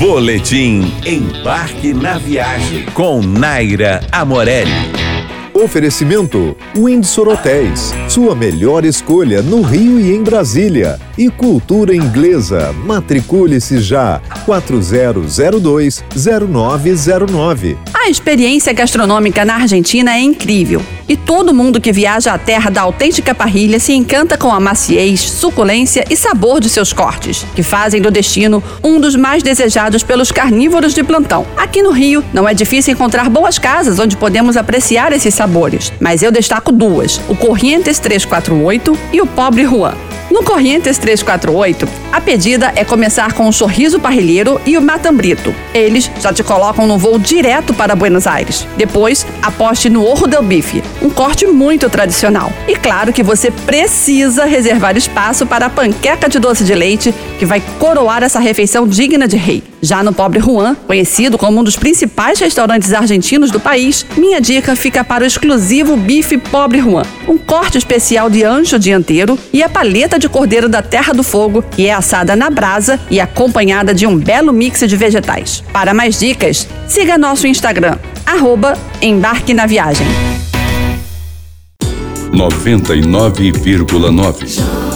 Boletim Embarque na Viagem com Naira Amorelli. Oferecimento Windsor Hotéis, sua melhor escolha no Rio e em Brasília. E Cultura Inglesa, matricule-se já, 4002-0909. A experiência gastronômica na Argentina é incrível. E todo mundo que viaja à terra da autêntica parrilha se encanta com a maciez, suculência e sabor de seus cortes, que fazem do destino um dos mais desejados pelos carnívoros de plantão. Aqui no Rio, não é difícil encontrar boas casas onde podemos apreciar esses sabores, mas eu destaco duas: o Corrientes 348 e o Pobre Juan. No Corrientes 348, a pedida é começar com o Sorriso Parrilheiro e o Matambrito. Eles já te colocam no voo direto para Buenos Aires. Depois, aposte no Orro del Bife, um corte muito tradicional. E claro que você precisa reservar espaço para a panqueca de doce de leite, que vai coroar essa refeição digna de rei. Já no Pobre Juan, conhecido como um dos principais restaurantes argentinos do país, minha dica fica para o exclusivo bife Pobre Juan, um corte especial de ancho dianteiro e a paleta de cordeiro da Terra do Fogo, que é assada na brasa e acompanhada de um belo mix de vegetais. Para mais dicas, siga nosso Instagram, arroba Embarque na Viagem. 99,9